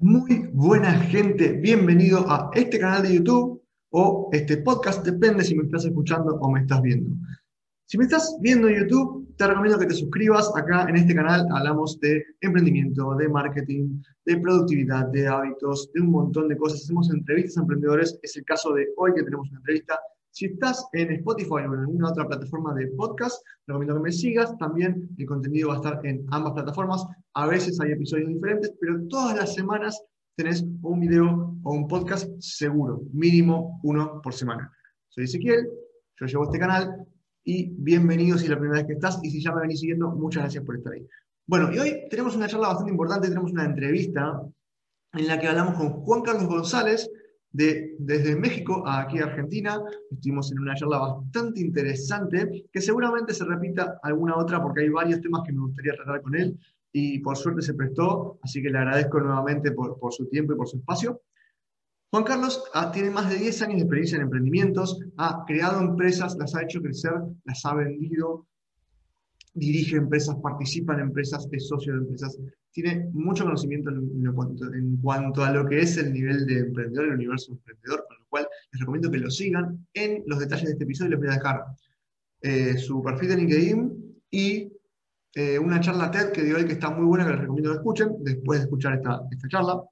Muy buena gente, bienvenido a este canal de YouTube o este podcast, depende si me estás escuchando o me estás viendo. Si me estás viendo en YouTube, te recomiendo que te suscribas. Acá en este canal hablamos de emprendimiento, de marketing, de productividad, de hábitos, de un montón de cosas. Hacemos entrevistas a emprendedores. Es el caso de hoy que tenemos una entrevista si estás en Spotify o en alguna otra plataforma de podcast, recomiendo que me sigas. También el contenido va a estar en ambas plataformas. A veces hay episodios diferentes, pero todas las semanas tenés un video o un podcast seguro, mínimo uno por semana. Soy Ezequiel, yo llevo este canal y bienvenido si es la primera vez que estás y si ya me venís siguiendo, muchas gracias por estar ahí. Bueno, y hoy tenemos una charla bastante importante, tenemos una entrevista en la que hablamos con Juan Carlos González, de, desde México a aquí Argentina. Estuvimos en una charla bastante interesante que seguramente se repita alguna otra porque hay varios temas que me gustaría tratar con él y por suerte se prestó, así que le agradezco nuevamente por, por su tiempo y por su espacio. Juan Carlos ah, tiene más de 10 años de experiencia en emprendimientos, ha creado empresas, las ha hecho crecer, las ha vendido, dirige empresas, participa en empresas, es socio de empresas, tiene mucho conocimiento en, cuanto, a lo que es el nivel de emprendedor, el universo emprendedor, con lo cual les recomiendo que lo sigan. En los detalles de este episodio les voy a dejar eh, su perfil de LinkedIn y eh, una charla TED que dio hoy que está muy buena, que les recomiendo que escuchen después de escuchar esta, esta charla.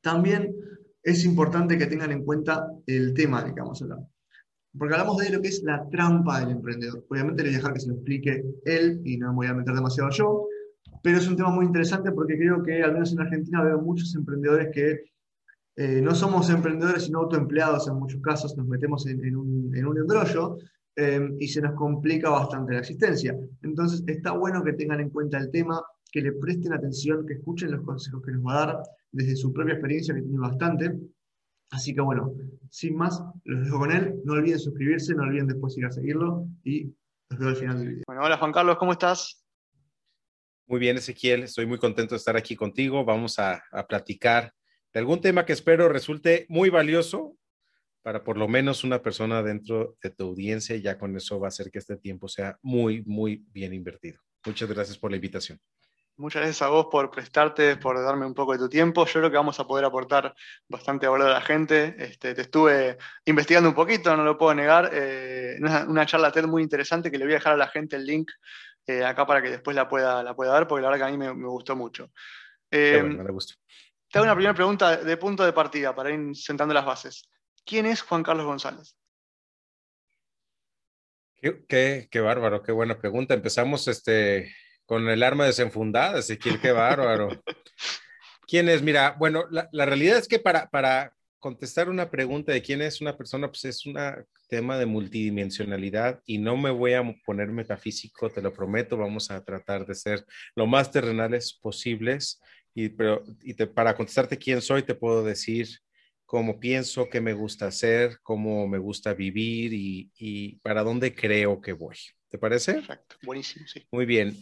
También es importante que tengan en cuenta el tema de que vamos a hablar. Porque hablamos de lo que es la trampa del emprendedor. Obviamente le voy a dejar que se lo explique él y no me voy a meter demasiado yo pero es un tema muy interesante porque creo que, al menos en Argentina, veo muchos emprendedores que eh, no somos emprendedores, sino autoempleados en muchos casos, nos metemos en, un, embrollo eh, y se nos complica bastante la existencia. Entonces, está bueno que tengan en cuenta el tema, que le presten atención, que escuchen los consejos que nos va a dar desde su propia experiencia, que tiene bastante. Así que bueno, sin más, los dejo con él. No olviden suscribirse, no olviden después ir a seguirlo y los veo al final del video. Bueno, hola Juan Carlos, ¿cómo estás? Muy bien, Ezequiel, estoy muy contento de estar aquí contigo. Vamos a, platicar de algún tema que espero resulte muy valioso para por lo menos una persona dentro de tu audiencia. Y ya con eso va a hacer que este tiempo sea muy, muy bien invertido. Muchas gracias por la invitación. Muchas gracias a vos por prestarte, por darme un poco de tu tiempo. Yo creo que vamos a poder aportar bastante valor a la gente. Este, te estuve investigando un poquito, no lo puedo negar. Eh, una, una, charla TED muy interesante que le voy a dejar a la gente el link eh, acá para que después la pueda, la pueda dar, porque la verdad que a mí me, gustó mucho. Eh, te hago una primera pregunta de punto de partida para ir sentando las bases. ¿Quién es Juan Carlos González? Qué, qué, bárbaro, qué buena pregunta. Empezamos este, con el arma desenfundada, Ezequiel, qué bárbaro. ¿Quién es? Mira, bueno, la, la realidad es que para, para, contestar una pregunta de quién es una persona, pues es un tema de multidimensionalidad y no me voy a poner metafísico, te lo prometo, vamos a tratar de ser lo más terrenales posibles. Y, pero, y para contestarte quién soy, te puedo decir cómo pienso, qué me gusta hacer, cómo me gusta vivir y, y para dónde creo que voy. ¿Te parece? Exacto, buenísimo, sí. Muy bien.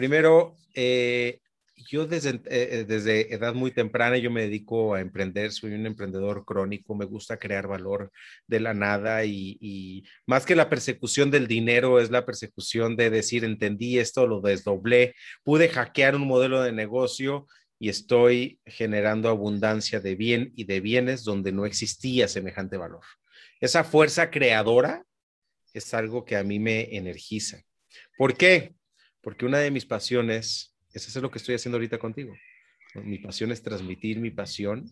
Primero, eh, yo desde, eh, eh, desde edad muy temprana yo me dedico a emprender, soy un emprendedor crónico, me gusta crear valor de la nada y, más que la persecución del dinero es la persecución de decir, entendí esto, lo desdoblé, pude hackear un modelo de negocio y estoy generando abundancia de bien y de bienes donde no existía semejante valor. Esa fuerza creadora es algo que a mí me energiza. ¿Por qué? Porque una de mis pasiones es lo que estoy haciendo ahorita contigo. Mi pasión es transmitir mi pasión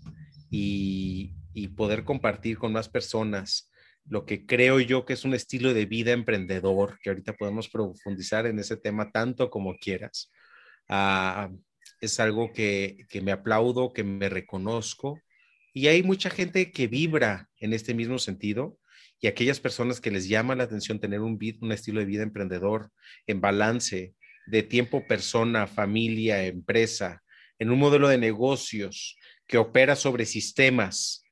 y, poder compartir con más personas lo que creo yo que es un estilo de vida emprendedor, que ahorita podemos profundizar en ese tema tanto como quieras. Ah, es algo que, que me aplaudo, que me reconozco. Y hay mucha gente que vibra en este mismo sentido y aquellas personas que les llama la atención tener un, un estilo de vida emprendedor en balance, de tiempo persona, familia, empresa, en un modelo de negocios que opera sobre sistemas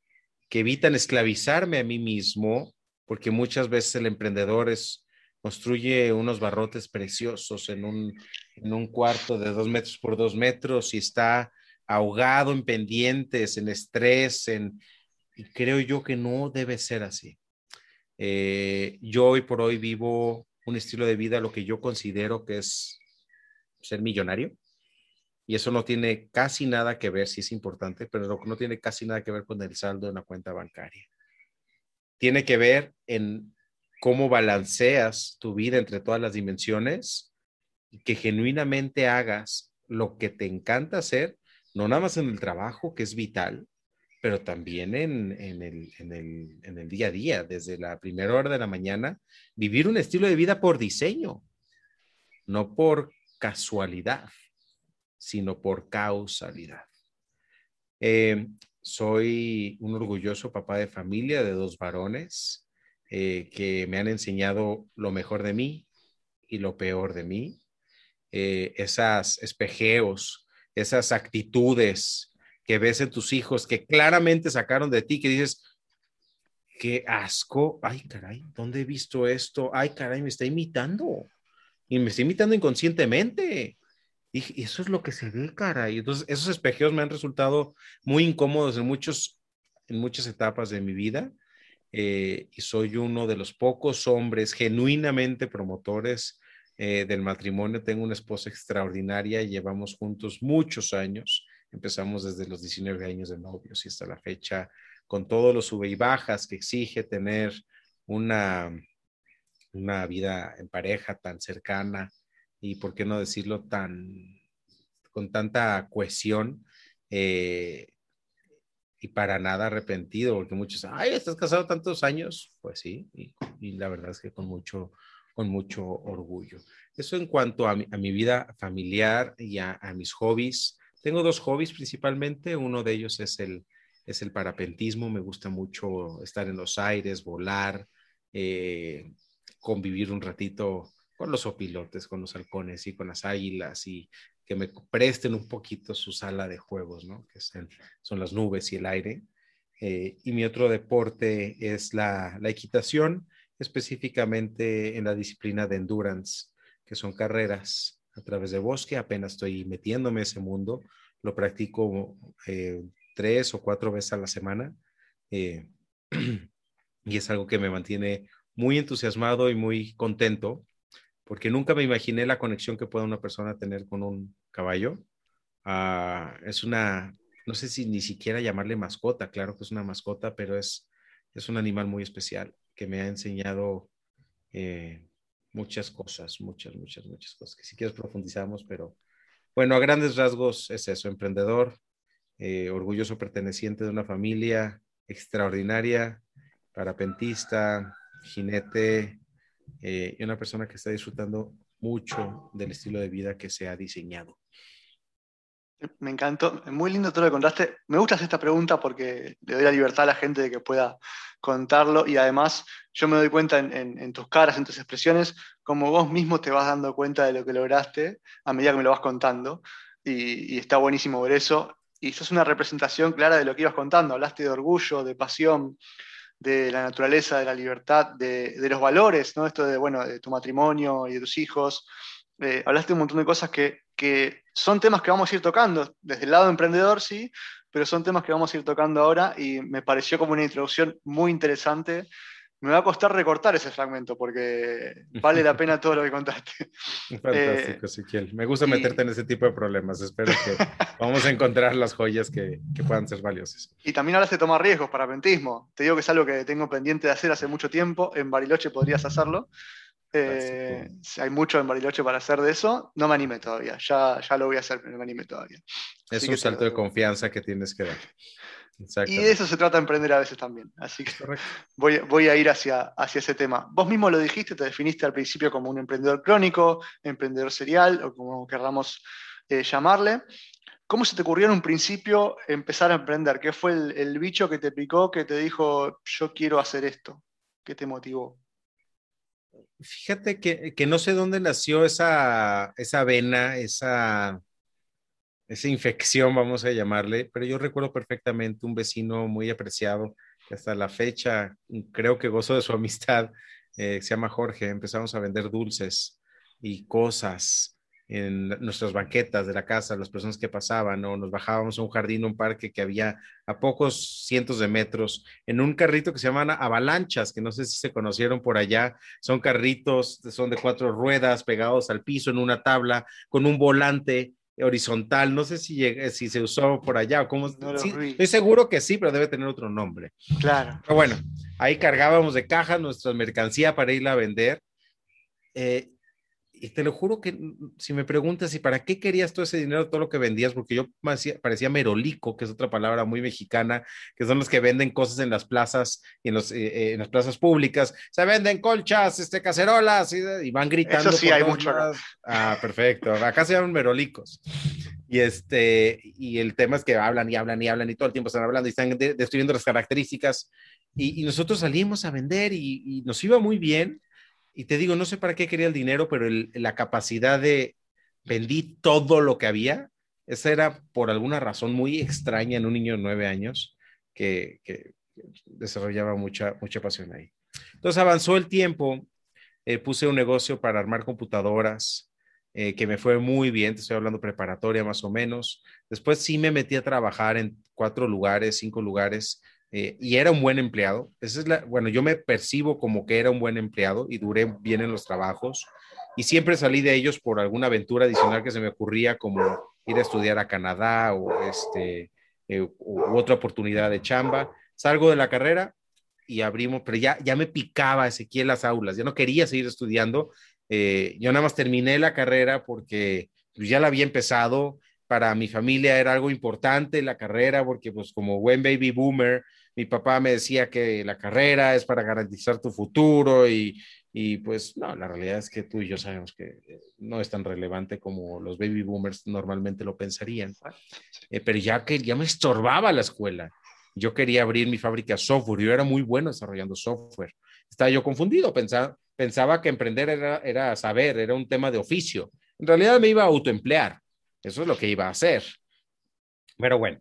que evitan esclavizarme a mí mismo, porque muchas veces el emprendedor construye unos barrotes preciosos en un, en un cuarto de dos metros por dos metros y está ahogado en pendientes, en estrés, en, y creo yo que no debe ser así. Eh, yo hoy por hoy vivo un estilo de vida, lo que yo considero que es ser millonario. y eso no tiene casi nada que ver, sí es importante, pero no tiene casi nada que ver con el saldo de una cuenta bancaria. Tiene que ver en cómo balanceas tu vida entre todas las dimensiones y que genuinamente hagas lo que te encanta hacer, no nada más en el trabajo, que es vital, pero también en, el, en, el, día a día, desde la primera hora de la mañana, vivir un estilo de vida por diseño, no por casualidad, sino por causalidad. Eh, soy un orgulloso papá de familia de dos varones eh, que me han enseñado lo mejor de mí y lo peor de mí. Eh, esas espejeos, esas actitudes que ves en tus hijos que claramente sacaron de ti, que dices, qué asco, ay caray, ¿dónde he visto esto? Ay caray, me está imitando y me está imitando inconscientemente. Y eso es lo que se ve, caray. Entonces, esos espejeos me han resultado muy incómodos en, muchos, en muchas etapas de mi vida. Eh, y soy uno de los pocos hombres genuinamente promotores eh, del matrimonio. Tengo una esposa extraordinaria, llevamos juntos muchos años. Empezamos desde los 19 años de novios y hasta la fecha, con todos los sube y bajas que exige tener una, una vida en pareja tan cercana y, por qué no decirlo, tan con tanta cohesión eh, y para nada arrepentido, porque muchos, ay, estás casado tantos años, pues sí, y, la verdad es que con mucho, con mucho orgullo. Eso en cuanto a mi, a mi vida familiar y a, mis hobbies. Tengo dos hobbies principalmente. Uno de ellos es el, es el parapentismo. Me gusta mucho estar en los aires, volar, eh, convivir un ratito con los opilotes, con los halcones y con las águilas y que me presten un poquito su sala de juegos, ¿no? Que son, las nubes y el aire. Eh, y mi otro deporte es la, la, equitación, específicamente en la disciplina de endurance, que son carreras a través de bosque, apenas estoy metiéndome en ese mundo, lo practico eh, tres o cuatro veces a la semana eh, y es algo que me mantiene muy entusiasmado y muy contento porque nunca me imaginé la conexión que pueda una persona tener con un caballo. Ah, es una, no sé si ni siquiera llamarle mascota, claro que es una mascota, pero es, es un animal muy especial que me ha enseñado eh, muchas cosas, muchas, muchas, muchas cosas, que si quieres profundizamos, pero bueno, a grandes rasgos es eso, emprendedor, eh, orgulloso perteneciente de una familia extraordinaria, parapentista, jinete eh, y una persona que está disfrutando mucho del estilo de vida que se ha diseñado. Me encantó, muy lindo todo lo que contaste. Me gusta hacer esta pregunta porque le doy la libertad a la gente de que pueda contarlo y además yo me doy cuenta en, tus caras, en tus expresiones, como vos mismo te vas dando cuenta de lo que lograste a medida que me lo vas contando y, está buenísimo ver eso. Y eso es una representación clara de lo que ibas contando. Hablaste de orgullo, de pasión, de la naturaleza, de la libertad, de, los valores, ¿no? Esto de, bueno, de tu matrimonio y de tus hijos. Eh, hablaste de un montón de cosas que, que son temas que vamos a ir tocando, desde el lado emprendedor, sí, pero son temas que vamos a ir tocando ahora y me pareció como una introducción muy interesante. Me va a costar recortar ese fragmento porque vale la pena todo lo que contaste. Fantástico, eh, Me gusta meterte en ese tipo de problemas. Espero que vamos a encontrar las joyas que, que, puedan ser valiosas. Y también hablas de tomar riesgos para pentismo. Te digo que es algo que tengo pendiente de hacer hace mucho tiempo. En Bariloche podrías hacerlo. Eh, hay mucho en Bariloche para hacer de eso. No me animé todavía. Ya, ya lo voy a hacer, pero no me animé todavía. Es un salto de confianza que tienes que dar. Y de eso se trata de emprender a veces también. Así que voy, voy, a ir hacia, hacia ese tema. Vos mismo lo dijiste, te definiste al principio como un emprendedor crónico, emprendedor serial o como querramos eh, llamarle. ¿Cómo se te ocurrió en un principio empezar a emprender? ¿Qué fue el, el bicho que te picó, que te dijo, yo quiero hacer esto? ¿Qué te motivó? Fíjate que, no sé dónde nació esa, esa vena, esa, esa infección, vamos a llamarle, pero yo recuerdo perfectamente un vecino muy apreciado que hasta la fecha creo que gozo de su amistad, eh, se llama Jorge, empezamos a vender dulces y cosas en nuestras banquetas de la casa, las personas que pasaban, o nos bajábamos a un jardín, un parque que había a pocos cientos de metros, en un carrito que se llaman avalanchas, que no sé si se conocieron por allá, son carritos, son de cuatro ruedas pegados al piso en una tabla, con un volante, horizontal, no sé si, si se usó por allá o cómo. estoy seguro que sí, pero debe tener otro nombre. Claro. Pero bueno, ahí cargábamos de caja nuestra mercancía para irla a vender. Eh, y te lo juro que si me preguntas, ¿y para qué querías todo ese dinero, todo lo que vendías? Porque yo parecía merolico, que es otra palabra muy mexicana, que son los que venden cosas en las plazas y en, los, eh, eh, en las plazas públicas. Se venden colchas, este, cacerolas y, van gritando. Eso sí, hay mucho. Ah, perfecto. Acá se llaman merolicos. Y, este, y el tema es que hablan y hablan y hablan y todo el tiempo están hablando y están destruyendo las características. Y, nosotros salimos a vender y nos iba muy bien y te digo, no sé para qué quería el dinero, pero la capacidad de vendí todo lo que había, esa era por alguna razón muy extraña en un niño de nueve años que, desarrollaba mucha, mucha pasión ahí. Entonces avanzó el tiempo, eh, puse un negocio para armar computadoras, eh, que me fue muy bien, te estoy hablando preparatoria más o menos. Después sí me metí a trabajar en cuatro lugares, cinco lugares, eh, y era un buen empleado. Esa es la, bueno, yo me percibo como que era un buen empleado y duré bien en los trabajos y siempre salí de ellos por alguna aventura adicional que se me ocurría como ir a estudiar a Canadá o este eh, otra oportunidad de chamba. Salgo de la carrera y abrimos, pero ya, ya me picaba Ezequiel las aulas, ya no quería seguir estudiando. Eh, yo nada más terminé la carrera porque pues, ya la había empezado, para mi familia era algo importante la carrera, porque pues como buen baby boomer, mi papá me decía que la carrera es para garantizar tu futuro y, y pues no, la realidad es que tú y yo sabemos que eh, no es tan relevante como los baby boomers normalmente lo pensarían. Eh, pero ya que ya me estorbaba la escuela, yo quería abrir mi fábrica de software, yo era muy bueno desarrollando software. Estaba yo confundido, pensaba, pensaba que emprender era, era saber, era un tema de oficio. En realidad me iba a autoemplear eso es lo que iba a hacer. Pero bueno,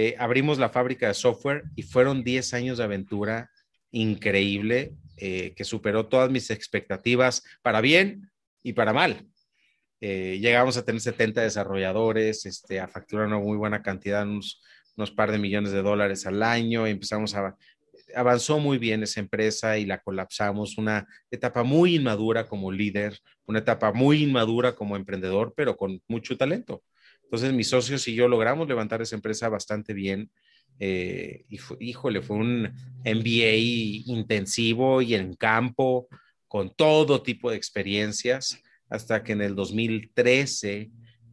eh, abrimos la fábrica de software y fueron 10 años de aventura increíble eh, que superó todas mis expectativas para bien y para mal. Eh, llegamos a tener 70 desarrolladores, este, a facturar una muy buena cantidad, unos, unos par de millones de dólares al año, empezamos a, avanzó muy bien esa empresa y la colapsamos, una etapa muy inmadura como líder, una etapa muy inmadura como emprendedor, pero con mucho talento. Entonces, mis socios y yo logramos levantar esa empresa bastante bien. Eh, y híjole, fue un MBA intensivo y en campo, con todo tipo de experiencias, hasta que en el 2013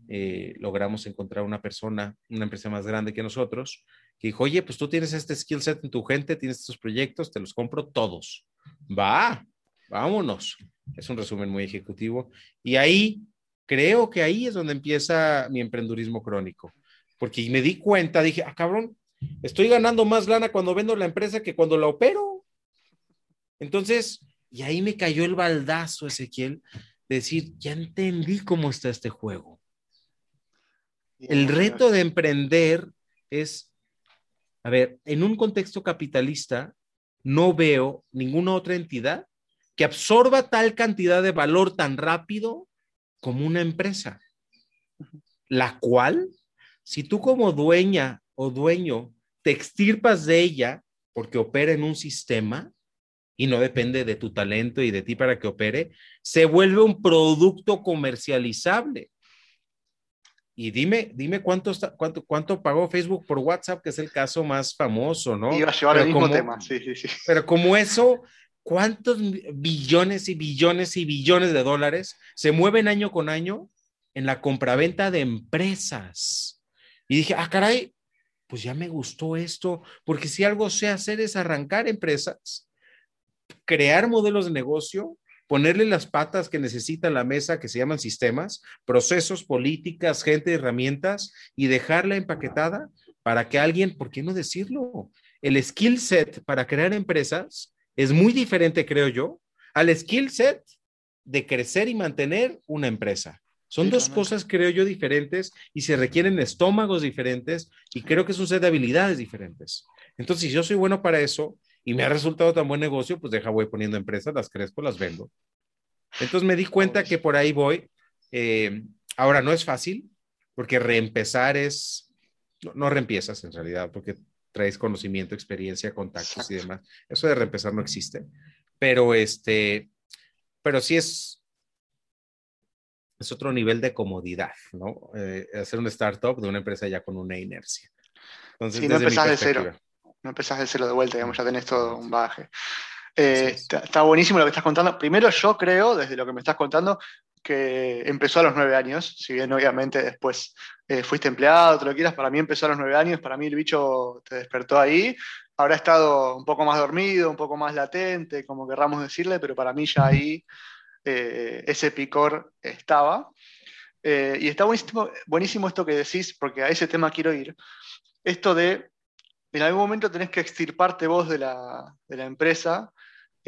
eh, logramos encontrar una persona, una empresa más grande que nosotros, que dijo, oye, pues tú tienes este skill set en tu gente, tienes estos proyectos, te los compro todos. Va, vámonos. Es un resumen muy ejecutivo. Y ahí, creo que ahí es donde empieza mi emprendurismo crónico. Porque me di cuenta, dije, ah, cabrón, estoy ganando más lana cuando vendo la empresa que cuando la opero. Entonces, y ahí me cayó el baldazo, Ezequiel, de decir, ya entendí cómo está este juego. El reto de emprender es a ver, en un contexto capitalista, no veo ninguna otra entidad que absorba tal cantidad de valor tan rápido como una empresa, la cual, si tú como dueña o dueño te extirpas de ella porque opera en un sistema y no depende de tu talento y de ti para que opere, se vuelve un producto comercializable. Y dime, dime cuánto, está, cuánto, cuánto pagó Facebook por WhatsApp, que es el caso más famoso, ¿no? Iba a llevar el mismo tema, sí, sí, sí. Pero como eso, ¿cuántos billones y billones y billones de dólares se mueven año con año en la compraventa de empresas? Y dije, ah, caray, pues ya me gustó esto, porque si algo sé hacer es arrancar empresas, crear modelos de negocio ponerle las patas que necesita la mesa, que se llaman sistemas, procesos, políticas, gente, herramientas, y dejarla empaquetada para que alguien, ¿por qué no decirlo? El skill set para crear empresas es muy diferente, creo yo, al skill set de crecer y mantener una empresa. Son dos cosas, creo yo, diferentes y se requieren estómagos diferentes y creo que es un set de habilidades diferentes. Entonces, si yo soy bueno para eso, y me ha resultado tan buen negocio, pues deja, voy poniendo empresas, las crezco, las vendo. Entonces me di cuenta que por ahí voy. Eh, ahora no es fácil, porque reempezar es, no, reempiezas en realidad, porque traes conocimiento, experiencia, contactos y demás. Eso de reempezar no existe. Pero este, pero sí es, es otro nivel de comodidad, ¿no? Eh, hacer un startup de una empresa ya con una inercia. Entonces, no empezás de cero. No empezás de cero de vuelta, digamos, ya tenés todo un bagaje. Eh, está, buenísimo lo que estás contando. Primero, yo creo, desde lo que me estás contando, que empezó a los nueve años, si bien obviamente después eh, fuiste empleado, te lo quieras, para mí empezó a los nueve años, para mí el bicho te despertó ahí. Habrá estado un poco más dormido, un poco más latente, como querramos decirle, pero para mí ya ahí eh, ese picor estaba. y está buenísimo, buenísimo esto que decís, porque a ese tema quiero ir. Esto de, en algún momento tenés que extirparte vos de la, de la empresa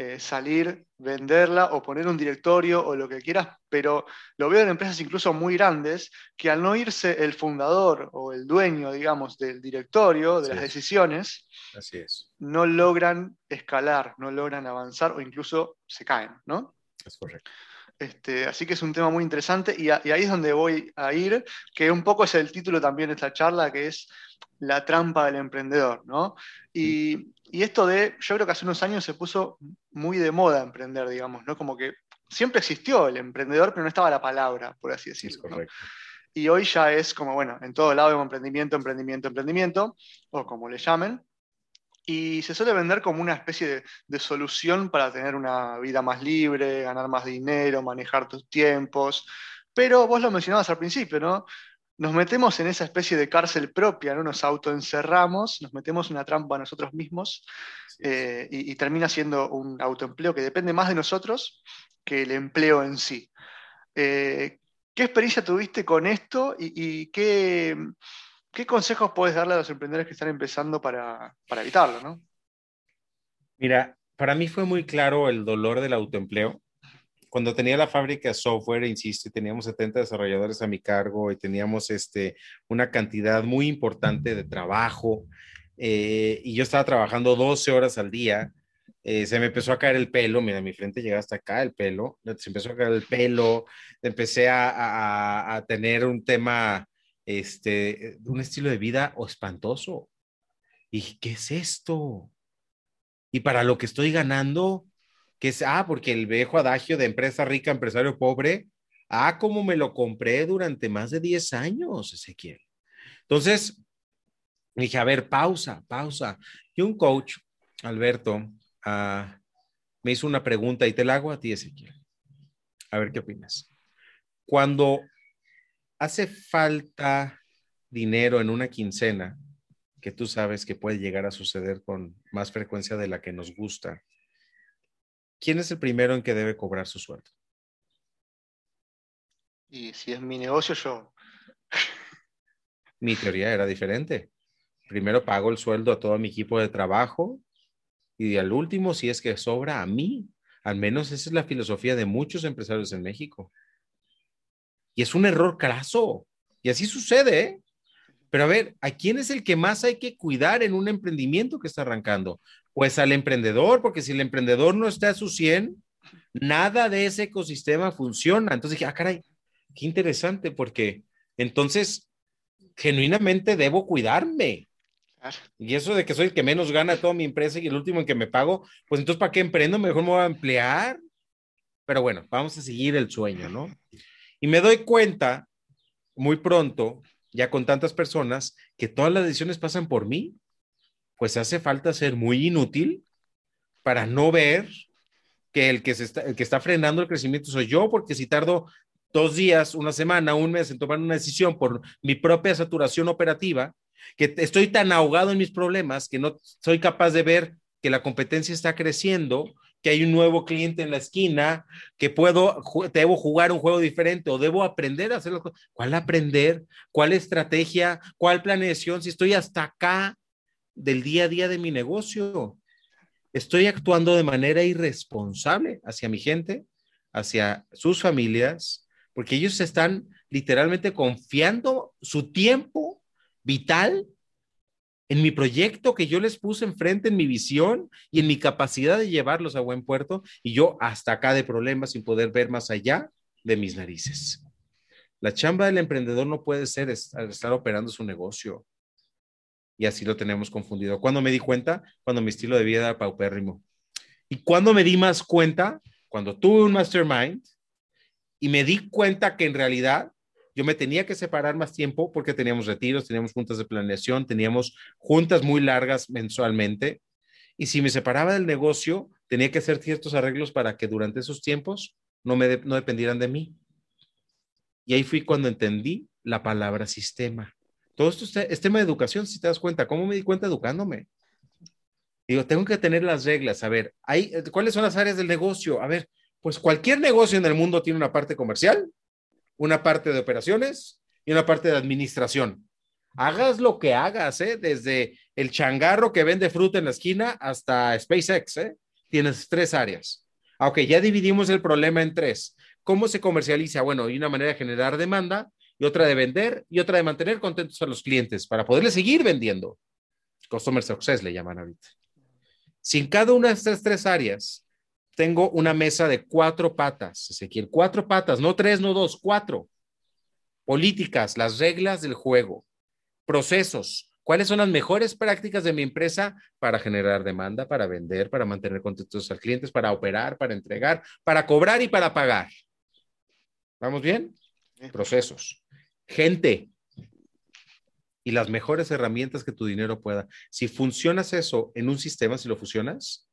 eh, salir, venderla o poner un directorio o lo que quieras, pero lo veo en empresas incluso muy grandes que al no irse el fundador o el dueño, digamos, del directorio, de las decisiones, Así es. no logran escalar, no logran avanzar o incluso se caen, ¿no? Es correcto. Este, así que es un tema muy interesante y, y, ahí es donde voy a ir, que un poco es el título también de esta charla, que es la trampa del emprendedor, ¿no? Y, y esto de, yo creo que hace unos años se puso muy de moda emprender, digamos, ¿no? Como que siempre existió el emprendedor, pero no estaba la palabra, por así decirlo. Y hoy ya es como, bueno, en todo lado vemos emprendimiento, emprendimiento, emprendimiento, o como le llamen. Y se suele vender como una especie de, de, solución para tener una vida más libre, ganar más dinero, manejar tus tiempos. Pero vos lo mencionabas al principio, ¿no? Nos metemos en esa especie de cárcel propia, ¿no? nos autoencerramos, nos metemos una trampa a nosotros mismos eh, y, termina siendo un autoempleo que depende más de nosotros que el empleo en sí. Eh, ¿Qué experiencia tuviste con esto y, qué, consejos puedes darle a los emprendedores que están empezando para, para evitarlo? ¿no? Mira, para mí fue muy claro el dolor del autoempleo cuando tenía la fábrica de software, insisto, teníamos 70 desarrolladores a mi cargo y teníamos este, una cantidad muy importante de trabajo eh, y yo estaba trabajando 12 horas al día. Eh, se me empezó a caer el pelo, mira, mi frente llega hasta acá el pelo, se empezó a caer el pelo, empecé a, a, a tener un tema, este, un estilo de vida espantoso. Y ¿qué es esto? Y para lo que estoy ganando, que es, ah, porque el viejo adagio de empresa rica, empresario pobre, ah, como me lo compré durante más de 10 años, Ezequiel. Entonces, dije, a ver, pausa, pausa. Y un coach, Alberto, ah, me hizo una pregunta y te la hago a ti, Ezequiel. A ver qué opinas. Cuando hace falta dinero en una quincena, que tú sabes que puede llegar a suceder con más frecuencia de la que nos gusta, ¿quién es el primero en que debe cobrar su sueldo? Y si es mi negocio, yo. Mi teoría era diferente. Primero pago el sueldo a todo mi equipo de trabajo y al último, si es que sobra a mí. Al menos esa es la filosofía de muchos empresarios en México. Y es un error craso. Y así sucede, ¿eh? Pero a ver, ¿a quién es el que más hay que cuidar en un emprendimiento que está arrancando? Pues al emprendedor, porque si el emprendedor no está a su 100, nada de ese ecosistema funciona. Entonces dije, ah, caray, qué interesante, porque entonces genuinamente debo cuidarme. Y eso de que soy el que menos gana toda mi empresa y el último en que me pago, pues entonces, ¿para qué emprendo? Mejor me voy a emplear. Pero bueno, vamos a seguir el sueño, ¿no? Y me doy cuenta muy pronto ya con tantas personas que todas las decisiones pasan por mí, pues hace falta ser muy inútil para no ver que el que, se está, el que está frenando el crecimiento soy yo, porque si tardo dos días, una semana, un mes en tomar una decisión por mi propia saturación operativa, que estoy tan ahogado en mis problemas que no soy capaz de ver que la competencia está creciendo que hay un nuevo cliente en la esquina, que puedo, debo jugar un juego diferente o debo aprender a hacerlo. ¿Cuál aprender? ¿Cuál estrategia? ¿Cuál planeación? Si estoy hasta acá del día a día de mi negocio, estoy actuando de manera irresponsable hacia mi gente, hacia sus familias, porque ellos están literalmente confiando su tiempo vital en mi proyecto que yo les puse enfrente, en mi visión y en mi capacidad de llevarlos a buen puerto, y yo hasta acá de problemas sin poder ver más allá de mis narices. La chamba del emprendedor no puede ser estar operando su negocio. Y así lo tenemos confundido. ¿Cuándo me di cuenta? Cuando mi estilo de vida era paupérrimo. ¿Y cuando me di más cuenta? Cuando tuve un mastermind Y me di cuenta que en realidad yo me tenía que separar más tiempo porque teníamos retiros, teníamos juntas de planeación, teníamos juntas muy largas mensualmente. Y si me separaba del negocio, tenía que hacer ciertos arreglos para que durante esos tiempos no, me no dependieran de mí. Y ahí fui cuando entendí la palabra sistema. Todo esto es tema de educación, si te das cuenta. ¿Cómo me di cuenta educándome? Digo, tengo que tener las reglas. A ver, hay, ¿cuáles son las áreas del negocio? A ver, pues cualquier negocio en el mundo tiene una parte comercial, una parte de operaciones y una parte de administración. Hagas lo que hagas, ¿eh? desde el changarro que vende fruta en la esquina hasta SpaceX, ¿eh? tienes tres áreas. Ah, ok, ya dividimos el problema en tres. ¿Cómo se comercializa? Bueno, hay una manera de generar demanda y otra de vender y otra de mantener contentos a los clientes para poderles seguir vendiendo. Customer Success le llaman ahorita. Si en cada una de estas tres áreas tengo una mesa de cuatro patas, Ezequiel, cuatro patas, no tres, no dos, cuatro. Políticas, las reglas del juego, procesos, cuáles son las mejores prácticas de mi empresa para generar demanda, para vender, para mantener contentos a los clientes, para operar, para entregar, para cobrar y para pagar. ¿Vamos bien? Procesos gente y las mejores herramientas que tu dinero pueda. Si funcionas eso en un sistema, si lo fusionas,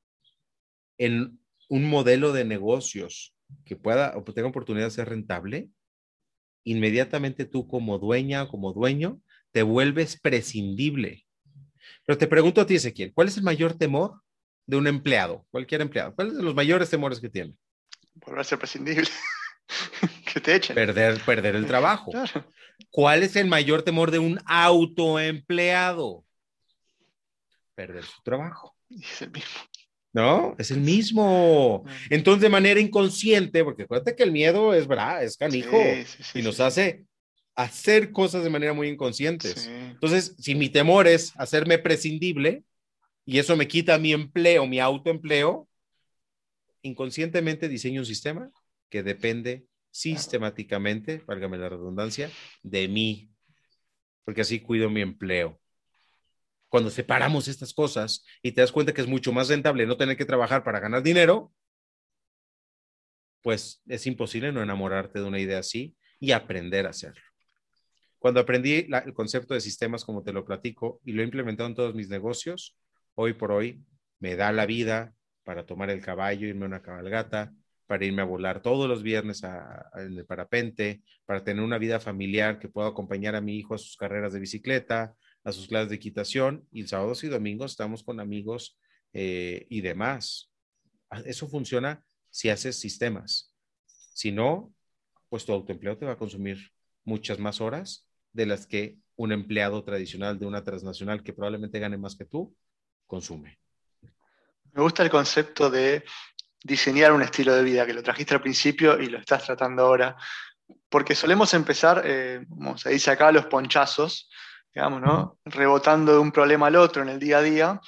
en un modelo de negocios que pueda o tenga oportunidad de ser rentable, inmediatamente tú como dueña o como dueño te vuelves prescindible. Pero te pregunto a ti, Ezequiel, ¿cuál es el mayor temor de un empleado, cualquier empleado? ¿Cuáles son los mayores temores que tiene? Volverse prescindible. que te echen. Perder, perder el trabajo. ¿Cuál es el mayor temor de un autoempleado? Perder su trabajo. Es el mismo. ¿No? Es el mismo. Entonces, de manera inconsciente, porque acuérdate que el miedo es, ¿verdad? Es canijo y nos hace hacer cosas de manera muy inconscientes. Entonces, si mi temor es hacerme prescindible y eso me quita mi empleo, mi autoempleo, inconscientemente diseño un sistema que depende sistemáticamente, válgame la redundancia, de mí, porque así cuido mi empleo. Cuando separamos estas cosas y te das cuenta que es mucho más rentable no tener que trabajar para ganar dinero, pues es imposible no enamorarte de una idea así y aprender a hacerlo. Cuando aprendí el concepto de sistemas como te lo platico y lo he implementado en todos mis negocios, hoy por hoy me da la vida para tomar el caballo, irme a una cabalgata, para irme a volar todos los viernes en el parapente, para tener una vida familiar que pueda acompañar a mi hijo a sus carreras de bicicleta, a sus clases de equitación, y sábados y domingos estamos con amigos eh, y demás. Ah, eso funciona si haces sistemas. Si no, pues tu autoempleo te va a consumir muchas más horas de las que un empleado tradicional de una transnacional que probablemente gane más que tú consume. Me gusta el concepto de diseñar un estilo de vida, que lo trajiste al principio y lo estás tratando ahora. Porque solemos empezar, eh, como se dice acá, los ponchazos, digamos, ¿no? Rebotando de un problema al otro en el día a día.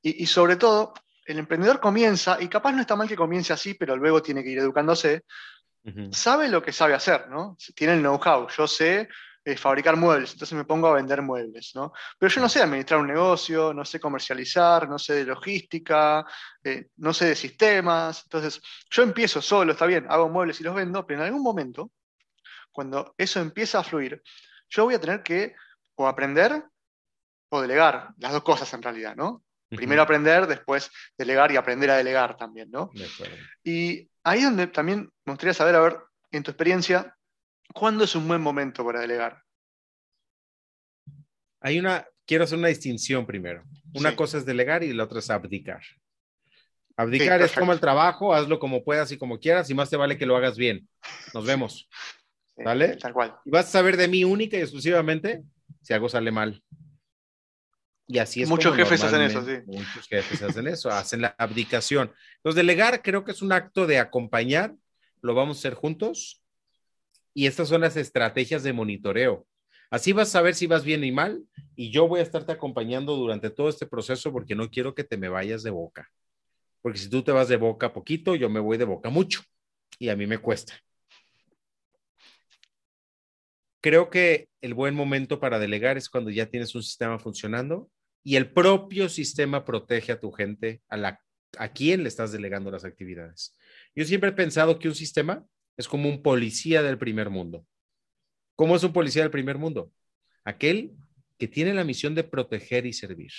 Y, sobre todo, el emprendedor comienza, y capaz no está mal que comience así, pero luego tiene que ir educándose, sabe lo que sabe hacer, ¿no? Tiene el know-how. Yo sé eh, fabricar muebles, entonces me pongo a vender muebles, ¿no? Pero yo no sé administrar un negocio, no sé comercializar, no sé de logística, eh, no sé de sistemas, entonces yo empiezo solo, está bien, hago muebles y los vendo, pero en algún momento, cuando eso empieza a fluir, yo voy a tener que o aprender o delegar, las dos cosas en realidad, ¿no? Primero aprender, después delegar y aprender a delegar también, ¿no? Y ahí es donde también me gustaría saber, a ver, en tu experiencia, ¿Cuándo es un buen momento para delegar? Hay una, quiero hacer una distinción primero. Una cosa es delegar y la otra es abdicar. Abdicar es como el trabajo, hazlo como puedas y como quieras, y más te vale que lo hagas bien. Nos vemos. ¿Vale? Tal cual. Y vas a saber de mí única y exclusivamente si algo sale mal. Y así es. Muchos jefes hacen eso, sí. Muchos jefes hacen eso, hacen la abdicación. Entonces, delegar creo que es un acto de acompañar, lo vamos a hacer juntos, y estas son las estrategias de monitoreo. Así vas a saber si vas bien y mal y yo voy a estarte acompañando durante todo este proceso porque no quiero que te me vayas de boca. Porque si tú te vas de boca poquito, yo me voy de boca mucho y a mí me cuesta. Creo que el buen momento para delegar es cuando ya tienes un sistema funcionando y el propio sistema protege a tu gente, a, la, a quien le estás delegando las actividades. Yo siempre he pensado que un sistema Es como un policía del primer mundo. ¿Cómo es un policía del primer mundo? Aquel que tiene la misión de proteger y servir.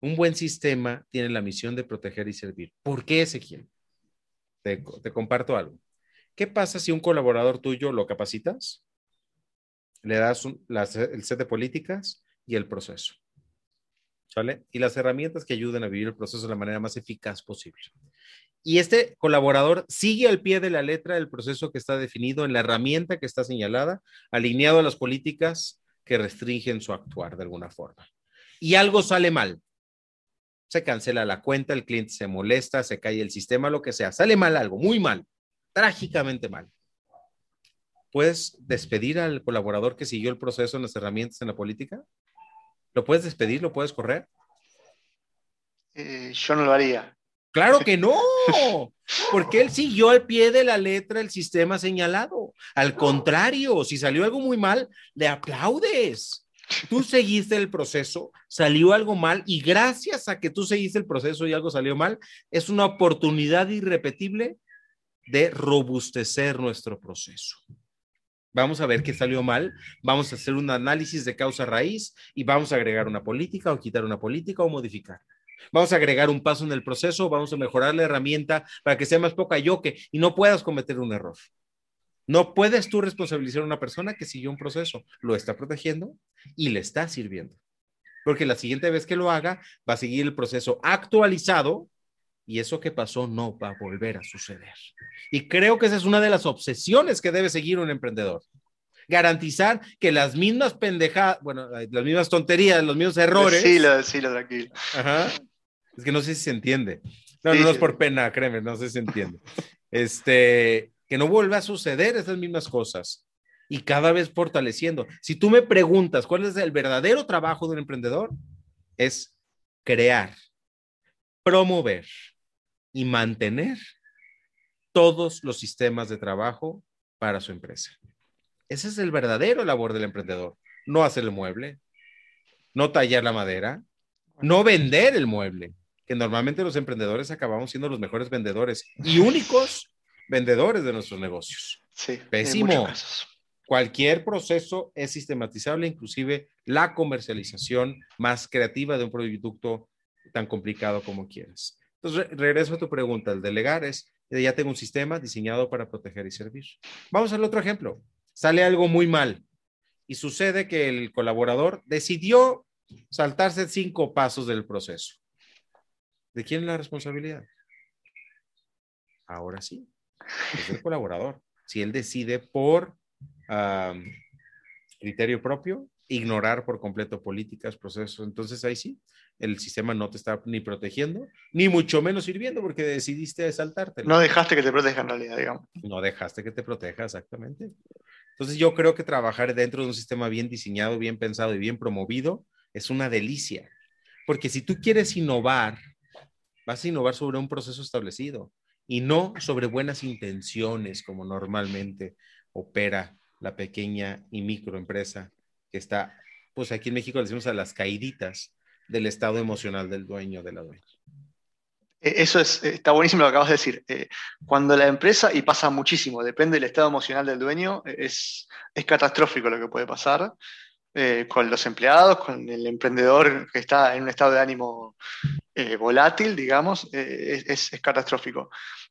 Un buen sistema tiene la misión de proteger y servir. ¿Por qué, Ezequiel? Te, te comparto algo. ¿Qué pasa si un colaborador tuyo lo capacitas? Le das el set de políticas y el proceso. ¿Sale? Y las herramientas que ayuden a vivir el proceso de la manera más eficaz posible. Y este colaborador sigue al pie de la letra del proceso que está definido en la herramienta que está señalada, alineado a las políticas que restringen su actuar de alguna forma. Y algo sale mal. Se cancela la cuenta, el cliente se molesta, se cae el sistema, lo que sea. Sale mal algo, muy mal, trágicamente mal. ¿Puedes despedir al colaborador que siguió el proceso en las herramientas en la política? ¿Lo puedes despedir? ¿Lo puedes correr? Eh, yo no lo haría. Claro que no, porque él siguió al pie de la letra el sistema señalado. Al contrario, si salió algo muy mal, le aplaudes. Tú seguiste el proceso, salió algo mal y gracias a que tú seguiste el proceso y algo salió mal, es una oportunidad irrepetible de robustecer nuestro proceso. Vamos a ver qué salió mal, vamos a hacer un análisis de causa raíz y vamos a agregar una política o quitar una política o modificar. Vamos a agregar un paso en el proceso, vamos a mejorar la herramienta para que sea más poca yoke y no puedas cometer un error. No puedes tú responsabilizar a una persona que siguió un proceso, lo está protegiendo y le está sirviendo. Porque la siguiente vez que lo haga, va a seguir el proceso actualizado y eso que pasó no va a volver a suceder. Y creo que esa es una de las obsesiones que debe seguir un emprendedor. Garantizar que las mismas pendejadas, bueno, las mismas tonterías, los mismos errores. Sí, decilo, tranquilo. Ajá es que no sé si se entiende. No, no, es por pena, créeme, no sé si se entiende. Este, que no vuelva a suceder esas mismas cosas y cada vez fortaleciendo. Si tú me preguntas cuál es el verdadero trabajo de un emprendedor, es crear, promover y mantener todos los sistemas de trabajo para su empresa. Ese es el verdadero labor del emprendedor. No hacer el mueble, no tallar la madera, no vender el mueble, que normalmente los emprendedores acabamos siendo los mejores vendedores y únicos vendedores de nuestros negocios. Sí. Pésimo. Cualquier proceso es sistematizable, inclusive la comercialización más creativa de un producto tan complicado como quieras. Entonces, regreso a tu pregunta. El delegar es, ya tengo un sistema diseñado para proteger y servir. Vamos al otro ejemplo. Sale algo muy mal y sucede que el colaborador decidió saltarse cinco pasos del proceso. ¿De quién es la responsabilidad? Ahora sí, es el colaborador. Si él decide por criterio propio, ignorar por completo políticas, procesos, entonces ahí sí, el sistema no te está ni protegiendo, ni mucho menos sirviendo porque decidiste saltarte. No dejaste que te proteja en realidad, digamos. No dejaste que te proteja, exactamente. Entonces yo creo que trabajar dentro de un sistema bien diseñado, bien pensado y bien promovido es una delicia. Porque si tú quieres innovar vas a innovar sobre un proceso establecido y no sobre buenas intenciones como normalmente opera la pequeña y microempresa que está, pues aquí en México le decimos a las caíditas del estado emocional del dueño de la dueña. E, eso es, está buenísimo lo que acabas de decir. Eh, cuando la empresa, y pasa muchísimo, depende del estado emocional del dueño, es, es catastrófico lo que puede pasar. Eh, con los empleados, con el emprendedor que está en un estado de ánimo eh, volátil, digamos, eh, es, catastrófico.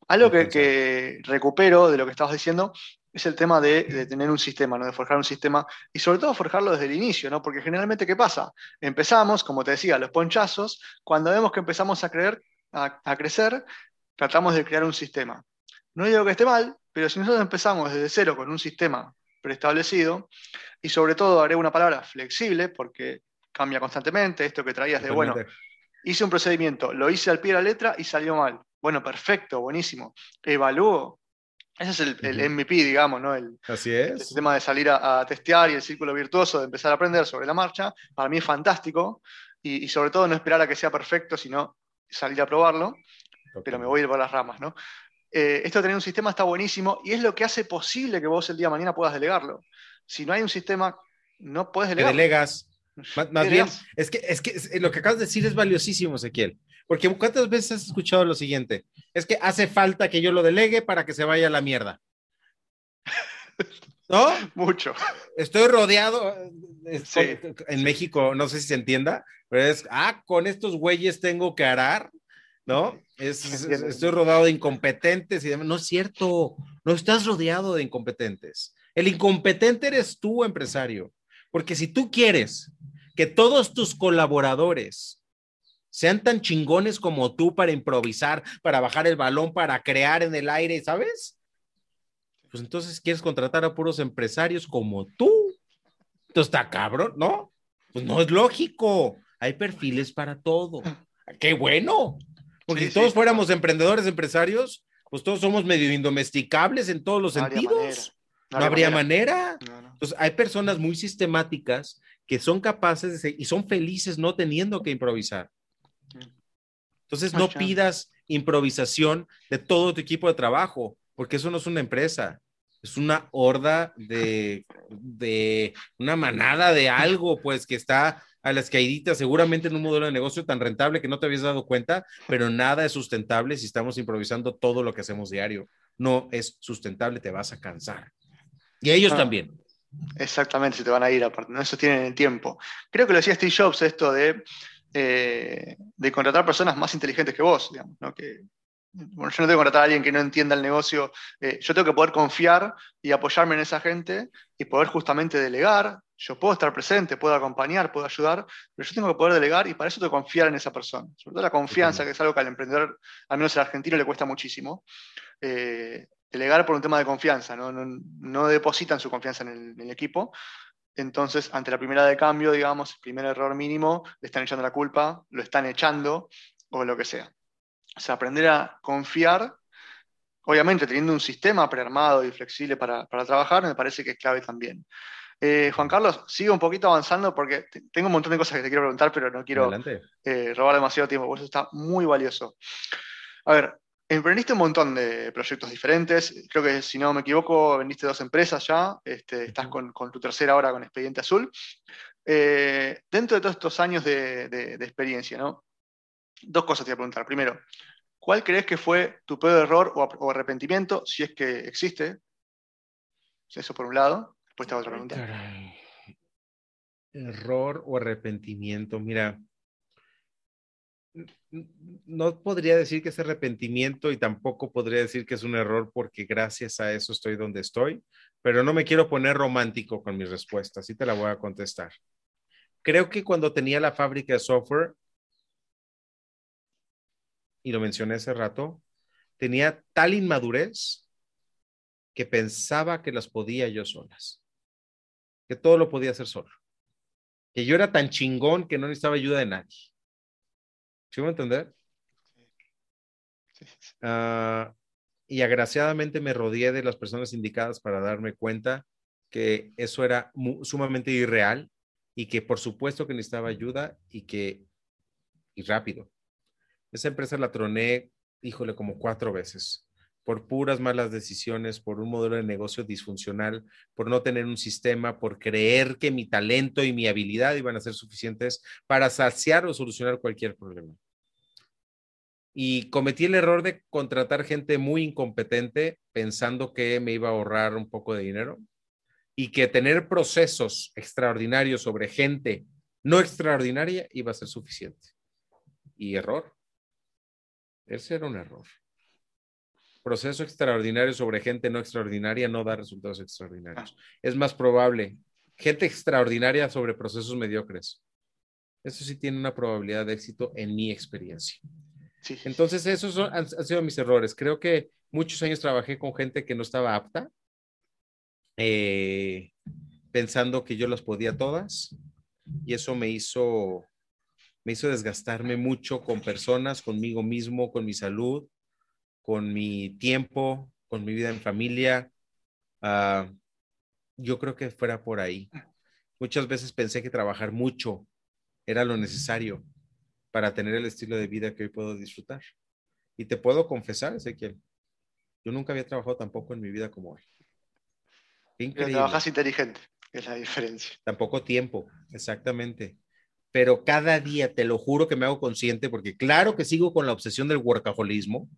Algo que, recupero de lo que estabas diciendo es el tema de, tener un sistema, ¿no? de forjar un sistema y sobre todo forjarlo desde el inicio, ¿no? porque generalmente ¿qué pasa? Empezamos, como te decía, los ponchazos, cuando vemos que empezamos a, creer, a crecer, tratamos de crear un sistema. No digo que esté mal, pero si nosotros empezamos desde cero con un sistema preestablecido, y sobre todo haré una palabra flexible, porque cambia constantemente, esto que traías de, bueno, hice un procedimiento, lo hice al pie de la letra y salió mal. Bueno, perfecto, buenísimo. Evalúo. Ese es el, MVP, digamos, ¿no? El, Así es. El sistema de salir a, testear y el círculo virtuoso de empezar a aprender sobre la marcha, para mí es fantástico. Y, sobre todo no esperar a que sea perfecto, sino salir a probarlo. Pero me voy a ir por las ramas, ¿no? Eh, esto de tener un sistema está buenísimo y es lo que hace posible que vos el día de mañana puedas delegarlo. Si no hay un sistema, no puedes delegar. delegas. Más, bien, es que, es que lo que acabas de decir es valiosísimo, Ezequiel. Porque ¿cuántas veces has escuchado lo siguiente? Es que hace falta que yo lo delegue para que se vaya a la mierda. ¿No? Mucho. Estoy rodeado. En México, no sé si se entienda, pero es, ah, con estos güeyes tengo que arar, ¿no? estoy rodeado de incompetentes y demás. No es cierto, no estás rodeado de incompetentes. El incompetente eres tú, empresario. Porque si tú quieres que todos tus colaboradores sean tan chingones como tú para improvisar, para bajar el balón, para crear en el aire, ¿sabes? Pues entonces quieres contratar a puros empresarios como tú. Entonces está cabrón, ¿no? Pues no es lógico. Hay perfiles para todo. ¡Qué bueno! Porque si todos fuéramos emprendedores, empresarios, pues todos somos medio indomesticables en todos los sentidos. No, habría manera. Entonces, hay personas muy sistemáticas que son capaces de y son felices no teniendo que improvisar. Entonces, no pidas improvisación de todo tu equipo de trabajo, porque eso no es una empresa, es una horda de, de una manada de algo, pues, que está a las caíditas, seguramente en un modelo de negocio tan rentable que no te habías dado cuenta, pero nada es sustentable si estamos improvisando todo lo que hacemos diario. No es sustentable, te vas a cansar. Y ellos ah. también. Exactamente, se te van a ir aparte, no eso tienen el tiempo. Creo que lo decía Steve Jobs esto de, eh, de contratar personas más inteligentes que vos, digamos, ¿no? que, bueno, yo no tengo que contratar a alguien que no entienda el negocio, eh, yo tengo que poder confiar y apoyarme en esa gente y poder justamente delegar. Yo puedo estar presente, puedo acompañar, puedo ayudar, pero yo tengo que poder delegar y para eso tengo que confiar en esa persona. Sobre todo la confianza, que es algo que al emprendedor, al menos el argentino, le cuesta muchísimo. Eh, delegar por un tema de confianza, no, no, depositan su confianza en el, equipo. Entonces, ante la primera de cambio, digamos, el primer error mínimo, le están echando la culpa, lo están echando o lo que sea. O sea, aprender a confiar, obviamente teniendo un sistema prearmado y flexible para, trabajar, me parece que es clave también. Eh, Juan Carlos, sigo un poquito avanzando porque tengo un montón de cosas que te quiero preguntar, pero no quiero eh, robar demasiado tiempo, por eso está muy valioso. A ver, Emprendiste un montón de proyectos diferentes. Creo que, si no me equivoco, vendiste dos empresas ya. Este, estás con, tu tercera ahora con Expediente Azul. Eh, dentro de todos estos años de, experiencia, ¿no? Dos cosas te voy a preguntar. Primero, ¿cuál crees que fue tu peor error o, arrepentimiento, si es que existe? Eso por un lado. Después te hago otra pregunta. Error o arrepentimiento. Mira, no podría decir que es arrepentimiento y tampoco podría decir que es un error porque gracias a eso estoy donde estoy, pero no me quiero poner romántico con mi respuesta, así te la voy a contestar. Creo que cuando tenía la fábrica de software, y lo mencioné hace rato, tenía tal inmadurez que pensaba que las podía yo solas, que todo lo podía hacer solo, que yo era tan chingón que no necesitaba ayuda de nadie ¿Sí me entender? Ah, y agraciadamente me rodeé de las personas indicadas para darme cuenta que eso era sumamente irreal y que por supuesto que necesitaba ayuda y que, y rápido. Esa empresa la troné, híjole, como cuatro veces por puras malas decisiones, por un modelo de negocio disfuncional, por no tener un sistema, por creer que mi talento y mi habilidad iban a ser suficientes para saciar o solucionar cualquier problema. Y cometí el error de contratar gente muy incompetente pensando que me iba a ahorrar un poco de dinero y que tener procesos extraordinarios sobre gente no extraordinaria iba a ser suficiente. Y error. Ese era un error proceso extraordinario sobre gente no extraordinaria no da resultados extraordinarios. Ah. Es más probable gente extraordinaria sobre procesos mediocres. Eso sí tiene una probabilidad de éxito en mi experiencia. Entonces, esos han, sido mis errores. Creo que muchos años trabajé con gente que no estaba apta, eh, pensando que yo las podía todas, y eso me hizo, me hizo desgastarme mucho con personas, conmigo mismo, con mi salud, con mi tiempo, con mi vida en familia. Ah, yo creo que fuera por ahí. Muchas veces pensé que trabajar mucho era lo necesario para tener el estilo de vida que hoy puedo disfrutar. Y te puedo confesar, Ezequiel, yo nunca había trabajado tampoco en mi vida como hoy. Increíble. Trabajas inteligente, es la diferencia. Tampoco tiempo, exactamente. Pero cada día te lo juro que me hago consciente porque claro que sigo con la obsesión del workaholismo.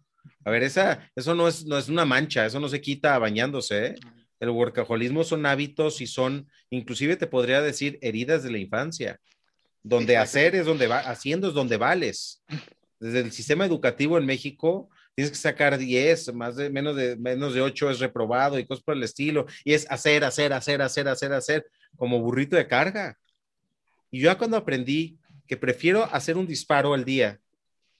A ver, esa, eso no es, no es una mancha, eso no se quita bañándose. ¿eh? El workaholismo son hábitos y son, inclusive te podría decir, heridas de la infancia, donde hacer es donde va, haciendo es donde vales. Desde el sistema educativo en México, tienes que sacar 10, más de menos de menos de 8 es reprobado y cosas por el estilo, y es hacer, hacer, hacer, hacer, hacer, hacer, como burrito de carga. Y yo cuando aprendí que prefiero hacer un disparo al día,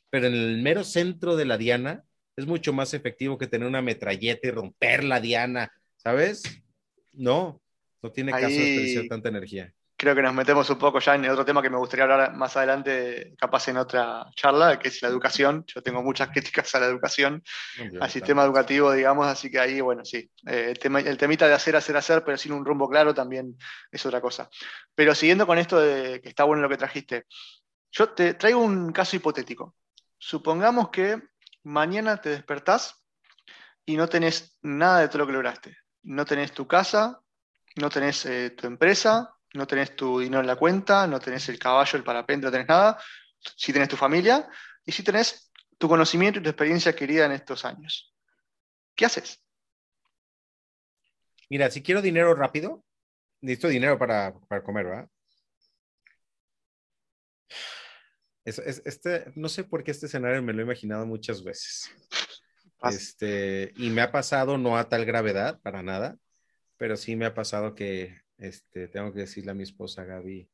pero en el mero centro de la diana, es mucho más efectivo que tener una metralleta y romper la diana, ¿sabes? No, no tiene caso desperdiciar tanta energía creo que nos metemos un poco ya en otro tema que me gustaría hablar más adelante, capaz en otra charla, que es la educación. Yo tengo muchas críticas a la educación, al sistema educativo, digamos, así que ahí, bueno, sí, eh, el, tema, el, temita de hacer, hacer, hacer, pero sin un rumbo claro también es otra cosa. Pero siguiendo con esto de que está bueno lo que trajiste, yo te traigo un caso hipotético. Supongamos que mañana te despertás y no tenés nada de todo lo que lograste. No tenés tu casa, no tenés eh, tu empresa, no tenés tu dinero en la cuenta, no tenés el caballo, el parapente, no tenés nada, si tenés tu familia y si tenés tu conocimiento y tu experiencia adquirida en estos años. ¿Qué haces? Mira, si quiero dinero rápido, necesito dinero para, comer, ¿verdad? este, no sé por qué este escenario me lo he imaginado muchas veces. Este, y me ha pasado no a tal gravedad, para nada, pero sí me ha pasado que este, tengo que decirle a mi esposa Gaby,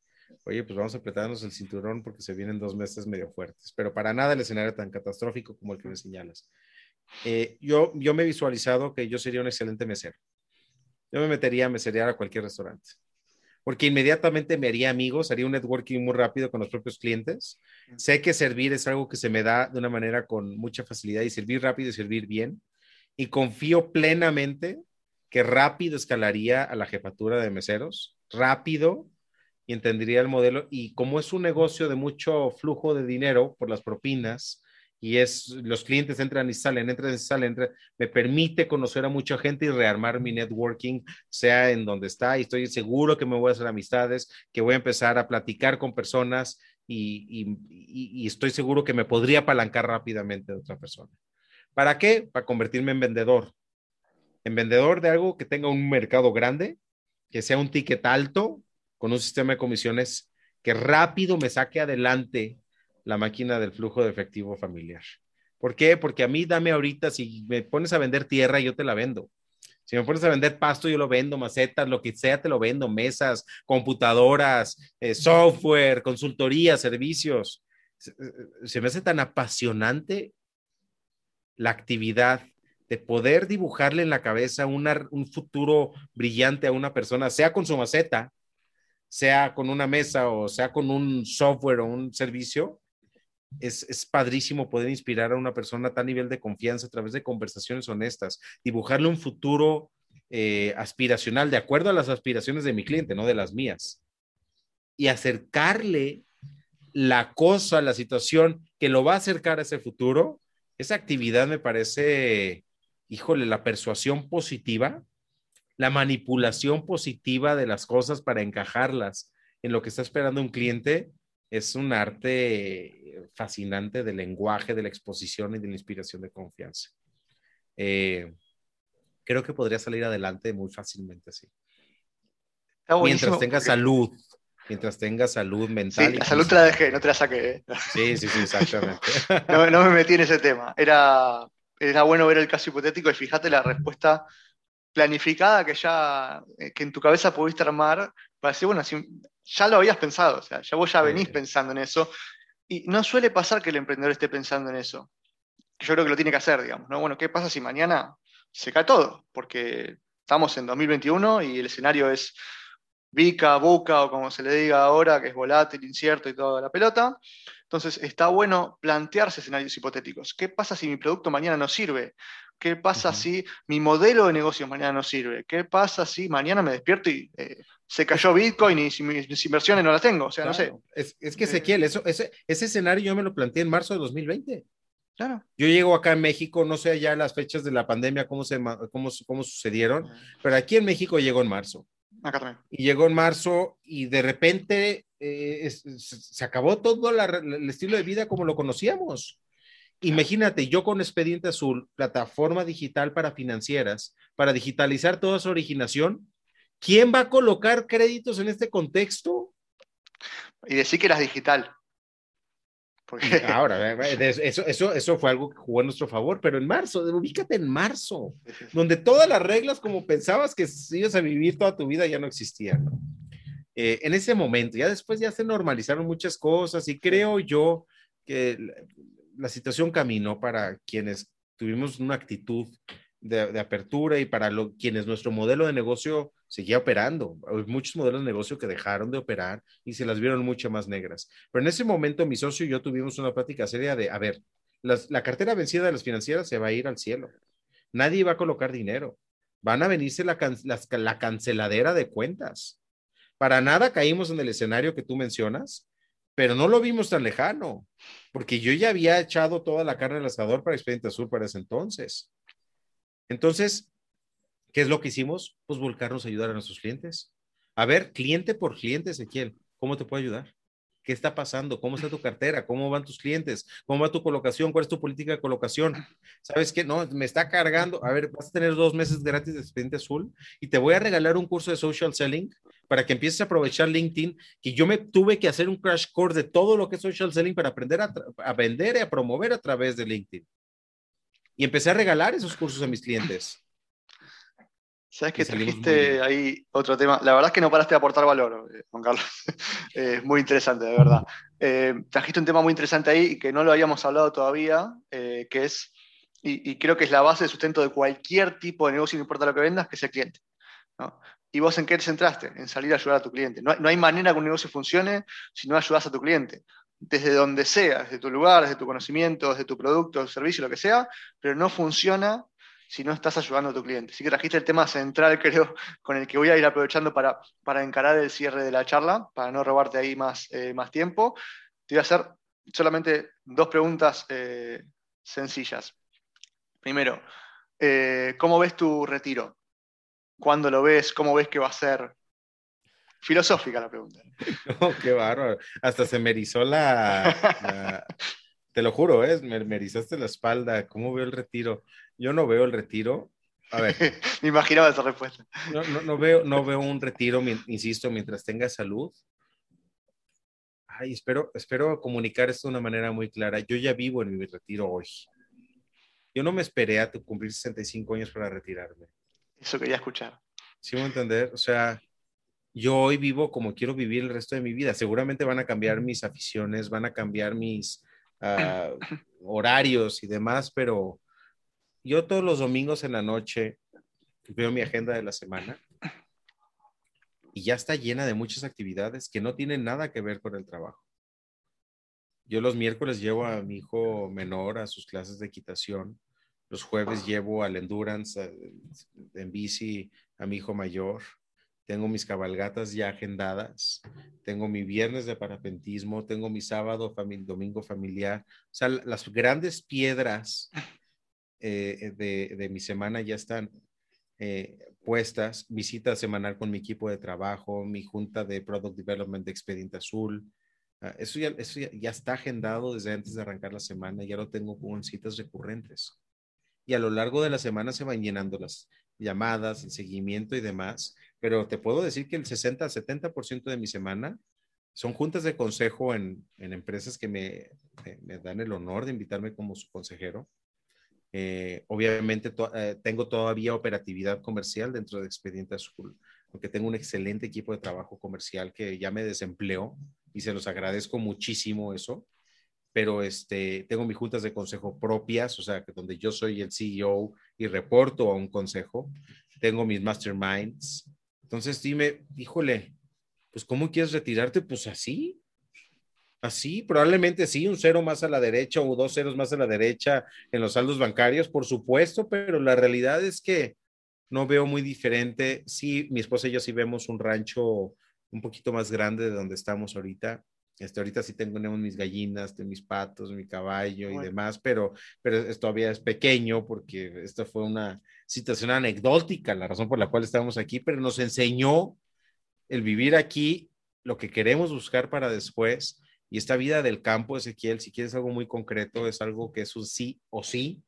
oye, pues vamos a apretarnos el cinturón porque se vienen dos meses medio fuertes, pero para nada el escenario tan catastrófico como el que me señalas. Eh, yo, yo me he visualizado que yo sería un excelente mesero. Yo me metería a meserear a cualquier restaurante, porque inmediatamente me haría amigos, haría un networking muy rápido con los propios clientes. Sé que servir es algo que se me da de una manera con mucha facilidad y servir rápido y servir bien. Y confío plenamente que rápido escalaría a la jefatura de meseros, rápido, y entendería el modelo. Y como es un negocio de mucho flujo de dinero por las propinas, y es los clientes entran y salen, entran y salen, me permite conocer a mucha gente y rearmar mi networking, sea en donde está, y estoy seguro que me voy a hacer amistades, que voy a empezar a platicar con personas y, y estoy seguro que me podría apalancar rápidamente de otra persona. ¿Para qué? Para convertirme en vendedor en vendedor de algo que tenga un mercado grande, que sea un ticket alto, con un sistema de comisiones que rápido me saque adelante la máquina del flujo de efectivo familiar. ¿Por qué? Porque a mí dame ahorita, si me pones a vender tierra, yo te la vendo. Si me pones a vender pasto, yo lo vendo, macetas, lo que sea, te lo vendo, mesas, computadoras, eh, software, consultoría, servicios. se me hace tan apasionante la actividad de poder dibujarle en la cabeza un futuro brillante a una persona, sea con su maceta, sea con una mesa o sea con un software o un servicio, es, es, padrísimo poder inspirar a una persona a tal nivel de confianza a través de conversaciones honestas, dibujarle un futuro eh, aspiracional de acuerdo a las aspiraciones de mi cliente, no de las mías, y acercarle la cosa, la situación que lo va a acercar a ese futuro. Esa actividad me parece híjole, la persuasión positiva, la manipulación positiva de las cosas para encajarlas en lo que está esperando un cliente, es un arte fascinante del lenguaje, de la exposición y de la inspiración de confianza. Eh, creo que podría salir adelante muy fácilmente así. Mientras tenga salud, mientras tenga salud mental. Sí, la salud te la dejé, no te la saqué. ¿eh? Sí, sí, sí, exactamente. no, no, me metí en ese tema. Era era bueno ver el caso hipotético y fíjate la respuesta planificada que ya eh, que en tu cabeza pudiste armar para decir, bueno, ya lo habías pensado, o sea, ya vos ya venís pensando en eso. Y no suele pasar que el emprendedor esté pensando en eso. Yo creo que lo tiene que hacer, digamos, ¿no? Bueno, ¿qué pasa si mañana se cae todo? Porque estamos en 2021 y el escenario es Vica, Buca o como se le diga ahora, que es volátil, incierto y toda la pelota. Entonces, está bueno plantearse escenarios hipotéticos. ¿Qué pasa si mi producto mañana no sirve? ¿Qué pasa si mi modelo de negocio mañana no sirve? ¿Qué pasa si mañana me despierto y eh, se cayó Bitcoin y si mis, inversiones no las tengo? O sea, no sé. Es, que eh, Ezequiel, eso, ese, ese escenario yo me lo planteé en marzo de 2020. Claro. Yo llego acá en México, no sé ya las fechas de la pandemia, cómo, se, cómo, cómo sucedieron, pero aquí en México llego en marzo. Acá también. Y llegó en marzo y de repente eh, se acabó todo el estilo de vida como lo conocíamos. Imagínate, yo con Expediente Azul, plataforma digital para financieras, para digitalizar toda su originación, ¿quién va a colocar créditos en este contexto? Y decir que eras digital. Ahora, eso, eso, eso fue algo que jugó a nuestro favor, pero en marzo, ubícate en marzo, donde todas las reglas como pensabas que ibas a vivir toda tu vida ya no existían. Eh, en ese momento, ya después ya se normalizaron muchas cosas y creo yo que la situación caminó para quienes tuvimos una actitud de, apertura y para quienes nuestro modelo de negocio seguía operando. Hay muchos modelos de negocio que dejaron de operar y se las vieron mucho más negras. Pero en ese momento mi socio y yo tuvimos una plática seria de, a ver, la cartera vencida de las financieras se va a ir al cielo. Nadie va a colocar dinero. Van a venirse la, la canceladera de cuentas. Para nada caímos en el escenario que tú mencionas, pero no lo vimos tan lejano, porque yo ya había echado toda la carne al asador para Expediente Azul para ese entonces. Entonces, ¿qué es lo que hicimos? Pues volcarnos a ayudar a nuestros clientes. A ver, cliente por cliente, Ezequiel, ¿cómo te puedo ayudar? ¿Qué está pasando? ¿Cómo está tu cartera? ¿Cómo van tus clientes? ¿Cómo va tu colocación? ¿Cuál es tu política de colocación? ¿Sabes qué? No, me está cargando. A ver, vas a tener dos meses gratis de expediente azul y te voy a regalar un curso de social selling para que empieces a aprovechar LinkedIn, que yo me tuve que hacer un crash course de todo lo que es social selling para aprender a, a vender y a promover a través de LinkedIn y empecé a regalar esos cursos a mis clientes. Sabes que trajiste ahí otro tema. La verdad es que no paraste de aportar valor, eh, Juan Carlos. Es muy interesante, de verdad. Eh, trajiste un tema muy interesante ahí que no lo habíamos hablado todavía, eh, que es, y, creo que es la base de sustento de cualquier tipo de negocio, no importa lo que vendas, que es el cliente. ¿Y vos en qué te centraste? En salir a ayudar a tu cliente. No, no hay manera que un negocio funcione si no ayudas a tu cliente desde donde sea, desde tu lugar, desde tu conocimiento, desde tu producto, servicio, lo que sea, pero no funciona si no estás ayudando a tu cliente. Así que trajiste el tema central, creo, con el que voy a ir aprovechando para, para encarar el cierre de la charla, para no robarte ahí más, eh, más tiempo. Te voy a hacer solamente dos preguntas eh, sencillas. Primero, eh, ¿cómo ves tu retiro? ¿Cuándo lo ves? ¿Cómo ves que va a ser? Filosófica la pregunta. Qué bárbaro. Hasta se me erizó la, Te lo juro, ¿eh? Me, me, erizaste la espalda. ¿Cómo veo el retiro? Yo no veo el retiro. A ver. me imaginaba esa respuesta. No, no, no, veo, no veo un retiro, insisto, mientras tenga salud. Ay, espero, espero comunicar esto de una manera muy clara. Yo ya vivo en mi retiro hoy. Yo no me esperé a cumplir 65 años para retirarme. Eso quería escuchar. ¿Sí me a entender? O sea, yo hoy vivo como quiero vivir el resto de mi vida. Seguramente van a cambiar mis aficiones, van a cambiar mis ah, horarios y demás, pero yo todos los domingos en la noche veo mi agenda de la semana y ya está llena de muchas actividades que no tienen nada que ver con el trabajo. Yo los miércoles llevo a mi hijo menor a sus clases de equitación. Los jueves llevo al endurance en bici a mi hijo mayor tengo mis cabalgatas ya agendadas, tengo mi viernes de parapentismo, tengo mi sábado, domingo familiar, o sea, las grandes piedras eh, de, mi semana ya están eh, puestas, visita semanal con mi equipo de trabajo, mi junta de Product Development de Expediente Azul, ah, eso, ya, eso ya, está agendado desde antes de arrancar la semana, ya lo tengo con citas recurrentes. Y a lo largo de la semana se van llenando las llamadas, el seguimiento y demás pero te puedo decir que el 60-70% de mi semana son juntas de consejo en, empresas que me, dan el honor de invitarme como su consejero. Eh, obviamente eh, tengo todavía operatividad comercial dentro de Expediente Azul, porque tengo un excelente equipo de trabajo comercial que ya me desempleó y se los agradezco muchísimo eso. Pero este, tengo mis juntas de consejo propias, o sea, que donde yo soy el CEO y reporto a un consejo. Tengo mis masterminds, entonces dime, híjole, pues ¿cómo quieres retirarte? Pues así, así, probablemente sí, un cero más a la derecha o dos ceros más a la derecha en los saldos bancarios, por supuesto, pero la realidad es que no veo muy diferente. Sí, mi esposa y yo sí vemos un rancho un poquito más grande de donde estamos ahorita. Este, ahorita sí tengo mis gallinas, mis patos, mi caballo y demás, pero, pero todavía es pequeño porque esto fue una situación anecdótica, la razón por la cual estamos aquí, pero nos enseñó el vivir aquí, lo que queremos buscar para después, y esta vida del campo, Ezequiel, si quieres algo muy concreto, es algo que es un sí o sí.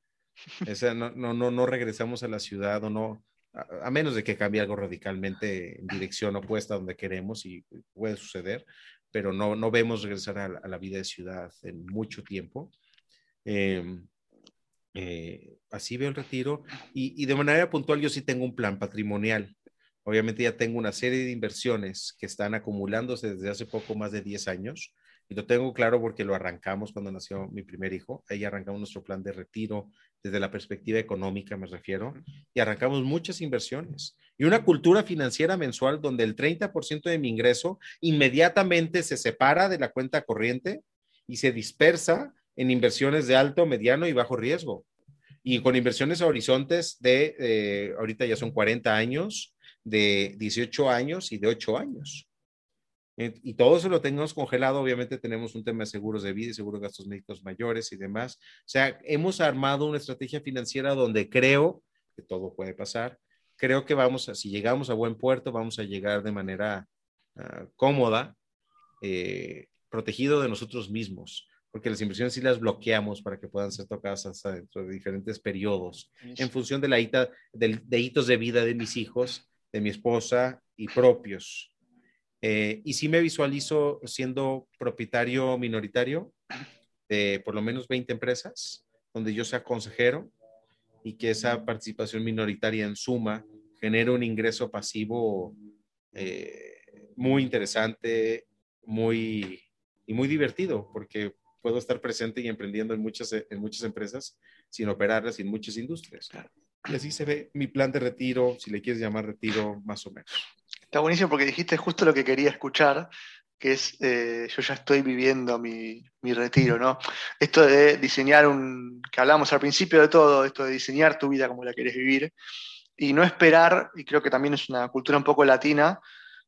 no, no, no, no regresamos a la ciudad o no, a, menos de que cambie algo radicalmente en dirección opuesta a donde queremos y puede suceder, pero no, no vemos regresar a, la vida de ciudad en mucho tiempo. Em, eh, así veo el retiro y, y de manera puntual yo sí tengo un plan patrimonial. Obviamente ya tengo una serie de inversiones que están acumulándose desde hace poco más de 10 años y lo tengo claro porque lo arrancamos cuando nació mi primer hijo. Ahí arrancamos nuestro plan de retiro desde la perspectiva económica, me refiero, y arrancamos muchas inversiones y una cultura financiera mensual donde el 30% de mi ingreso inmediatamente se separa de la cuenta corriente y se dispersa en inversiones de alto, mediano y bajo riesgo. Y con inversiones a horizontes de, eh, ahorita ya son 40 años, de 18 años y de 8 años. Eh, y todo eso lo tenemos congelado, obviamente tenemos un tema de seguros de vida y seguros de gastos médicos mayores y demás. O sea, hemos armado una estrategia financiera donde creo que todo puede pasar. Creo que vamos a, si llegamos a buen puerto, vamos a llegar de manera ah, cómoda, eh, protegido de nosotros mismos, porque las inversiones sí las bloqueamos para que puedan ser tocadas hasta dentro de diferentes periodos, en función de la de hitos de vida de mis hijos de mi esposa y propios. Eh, y sí me visualizo siendo propietario minoritario de por lo menos 20 empresas, donde yo sea consejero y que esa participación minoritaria en suma genere un ingreso pasivo eh, muy interesante, muy y muy divertido, porque puedo estar presente y emprendiendo en muchas, en muchas empresas sin operarlas y en muchas industrias. Y así se ve mi plan de retiro, si le quieres llamar retiro, más o menos. Está buenísimo porque dijiste justo lo que quería escuchar, que es eh, yo ya estoy viviendo mi, mi, retiro, ¿no? Esto de diseñar un, que hablamos al principio de todo, esto de diseñar tu vida como la quieres vivir, y no esperar, y creo que también es una cultura un poco latina,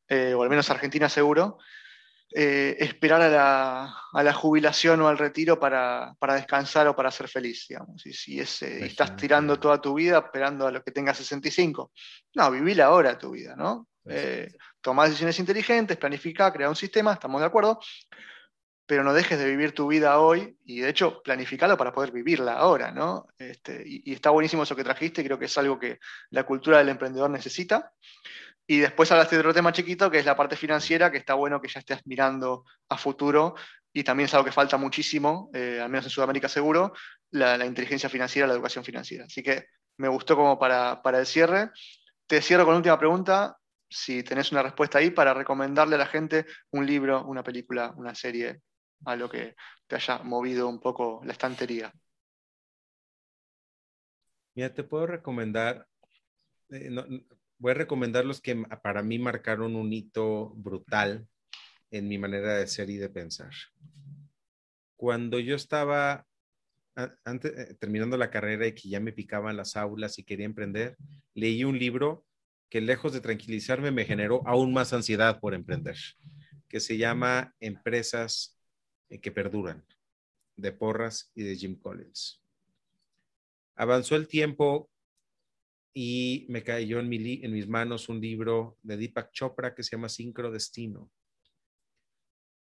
eh, o al menos argentina seguro, eh, esperar a la, jubilación o al retiro para, descansar o para ser feliz, digamos. Y si estás tirando toda tu vida esperando a lo que tengas 65, no, viví ahora tu vida, ¿no? Eh, tomar decisiones inteligentes, planificar, crear un sistema, estamos de acuerdo, pero no dejes de vivir tu vida hoy y de hecho planificarlo para poder vivirla ahora, ¿no? Este, y, y, está buenísimo eso que trajiste, creo que es algo que la cultura del emprendedor necesita. Y después hablaste de otro tema chiquito, que es la parte financiera, que está bueno que ya estés mirando a futuro y también es algo que falta muchísimo, eh, al menos en Sudamérica seguro, la, inteligencia financiera, la educación financiera. Así que me gustó como para, para el cierre. Te cierro con la última pregunta, si tenés una respuesta ahí, para recomendarle a la gente un libro, una película, una serie, a lo que te haya movido un poco la estantería. Mira, te puedo recomendar, eh, voy a recomendar los que para mí marcaron un hito brutal en mi manera de ser y de pensar. Cuando yo estaba eh, terminando la carrera y que ya me picaban las aulas y quería emprender, leí un libro que lejos de tranquilizarme me generó aún más ansiedad por emprender, que se llama Empresas eh, que Perduran, de Porras y de Jim Collins. Avanzó el tiempo y me cayó en, mi, en mis manos un libro de Deepak Chopra que se llama Destino.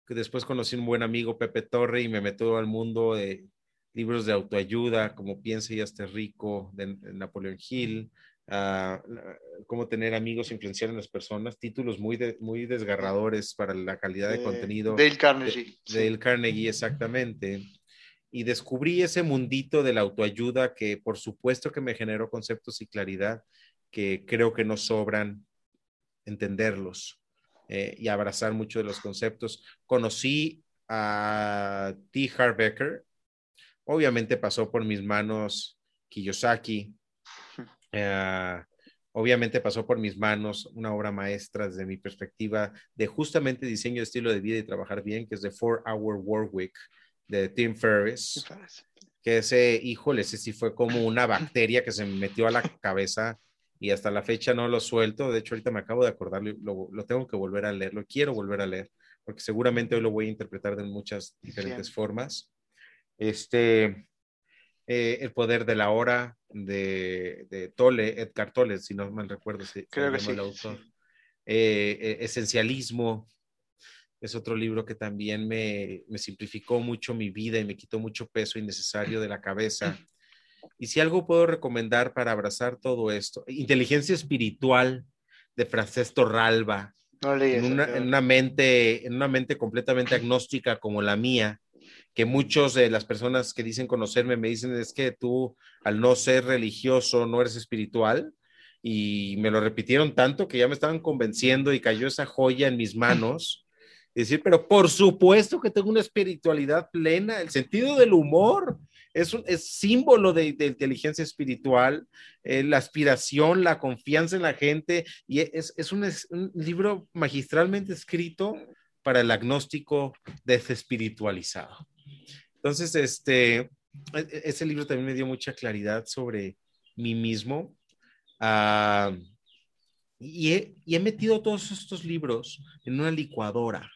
Que después conocí un buen amigo, Pepe Torre, y me metió al mundo de libros de autoayuda, como Piensa y hazte rico, de, Napoleón Hill, uh, cómo tener amigos, influenciar en las personas, títulos muy, muy desgarradores para la calidad de, contenido. Dale Carnegie. De, Dale Carnegie, exactamente y descubrí ese mundito de la autoayuda que por supuesto que me generó conceptos y claridad que creo que no sobran entenderlos eh, y abrazar mucho de los conceptos. Conocí a T. Harbecker, obviamente pasó por mis manos Kiyosaki, eh, obviamente pasó por mis manos una obra maestra desde mi perspectiva de justamente diseño de estilo de vida y trabajar bien, que es The Four Hour Work Week de Tim Ferriss, que ese, híjole, ese sí fue como una bacteria que se me metió a la cabeza y hasta la fecha no lo suelto. De hecho, ahorita me acabo de acordar, lo, lo tengo que volver a leer, lo quiero volver a leer, porque seguramente hoy lo voy a interpretar de muchas diferentes formas. Este, eh, El poder de la hora de, de Tolle, Edgar Tolle, si no mal recuerdo, Creo que sí, eh, Esencialismo, es otro libro que también me, me, simplificó mucho mi vida y me quitó mucho peso innecesario de la cabeza. Y si algo puedo recomendar para abrazar todo esto, Inteligencia Espiritual de Francesco Ralba, en, una, mente, en una mente completamente agnóstica como la mía, que muchos de las personas que dicen conocerme me dicen es que tú al no ser religioso no eres espiritual y me lo repitieron tanto que ya me estaban convenciendo y cayó esa joya en mis manos. decir, pero por supuesto que tengo una espiritualidad plena, el sentido del humor es, un, es símbolo de, inteligencia espiritual, eh, la aspiración, la confianza en la gente, y es, es, un, es un libro magistralmente escrito para el agnóstico desespiritualizado. Entonces, este, e, e, ese libro también me dio mucha claridad sobre mí mismo. Ah, y, he, metido todos estos libros en una licuadora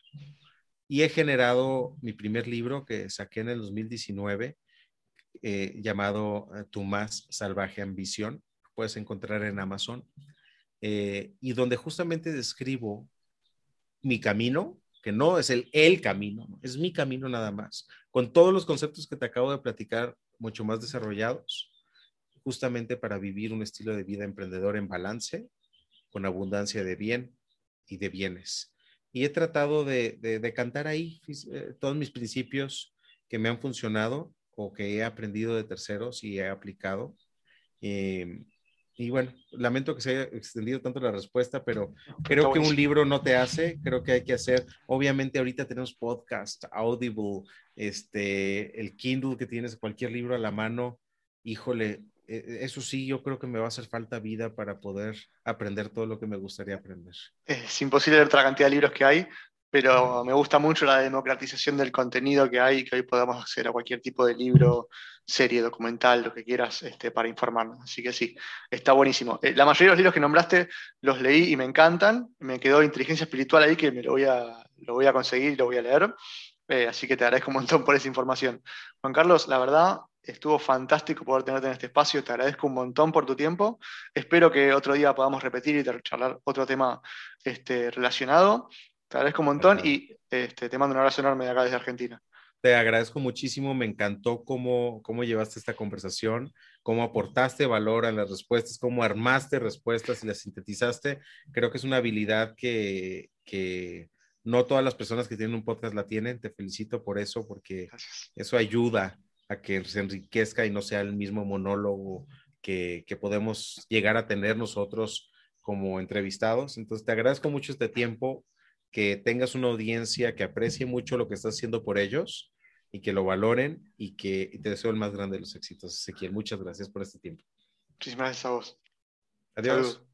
y he generado mi primer libro que saqué en el 2019 eh, llamado eh, Tu más salvaje ambición. Puedes encontrar en Amazon. Eh, y donde justamente describo mi camino, que no es el, el camino, es mi camino nada más, con todos los conceptos que te acabo de platicar, mucho más desarrollados, justamente para vivir un estilo de vida emprendedor en balance, con abundancia de bien y de bienes. Y he tratado de, cantar ahí eh, todos mis principios que me han funcionado o que he aprendido de terceros y he aplicado. Em, y bueno, lamento que se haya extendido tanto la respuesta, pero creo que un libro no te hace, creo que hay que hacer, obviamente ahorita tenemos podcast, Audible, este, el Kindle que tienes, cualquier libro a la mano, híjole, e, eso sí, yo creo que me va a hacer falta vida para poder aprender todo lo que me gustaría aprender. Es imposible ver la cantidad de libros que hay, pero me gusta mucho la democratización del contenido que hay, que hoy podamos acceder a cualquier tipo de libro, serie, documental, lo que quieras, este, para informarnos. Así que sí, está buenísimo. Eh, la mayoría de los libros que nombraste los leí y me encantan. Me quedó Inteligencia Espiritual ahí que me lo voy a, lo voy a conseguir y lo voy a leer. Eh, así que te agradezco un montón por esa información. Juan Carlos, la verdad, estuvo fantástico poder tenerte en este espacio. Te agradezco un montón por tu tiempo. Espero que otro día podamos repetir y charlar otro tema este, relacionado. Te agradezco un montón y este, te mando un abrazo enorme de acá desde Argentina. Te agradezco muchísimo, me encantó cómo, cómo llevaste esta conversación, cómo aportaste valor a las respuestas, cómo armaste respuestas y las sintetizaste. Creo que es una habilidad que, que no todas las personas que tienen un podcast la tienen. Te felicito por eso, porque eso ayuda a que se enriquezca y no sea el mismo monólogo que, que podemos llegar a tener nosotros como entrevistados. Entonces, te agradezco mucho este tiempo que tengas una audiencia que aprecie mucho lo que estás haciendo por ellos y que lo valoren y que te deseo el más grande de los éxitos, Ezequiel. Muchas gracias por este tiempo. Muchísimas gracias a vos. Adiós.